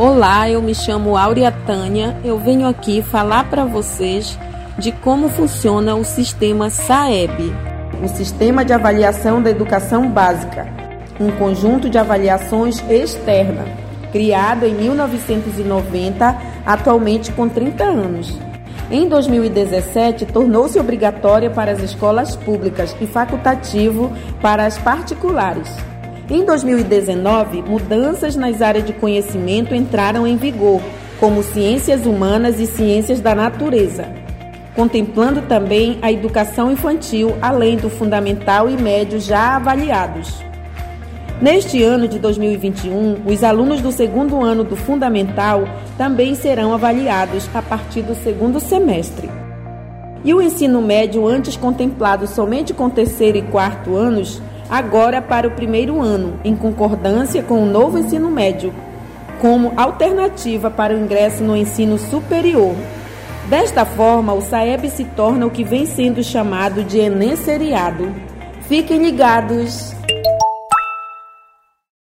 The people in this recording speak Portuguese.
Olá, eu me chamo Áurea Tânia. Eu venho aqui falar para vocês de como funciona o sistema SAEB, o Sistema de Avaliação da Educação Básica, um conjunto de avaliações externa, criado em 1990, atualmente com 30 anos. Em 2017, tornou-se obrigatória para as escolas públicas e facultativo para as particulares. Em 2019, mudanças nas áreas de conhecimento entraram em vigor, como ciências humanas e ciências da natureza, contemplando também a educação infantil, além do fundamental e médio já avaliados. Neste ano de 2021, os alunos do segundo ano do fundamental também serão avaliados a partir do segundo semestre. E o ensino médio, antes contemplado somente com terceiro e quarto anos, agora para o primeiro ano, em concordância com o novo ensino médio, como alternativa para o ingresso no ensino superior. Desta forma, o SAEB se torna o que vem sendo chamado de Enem seriado. Fiquem ligados!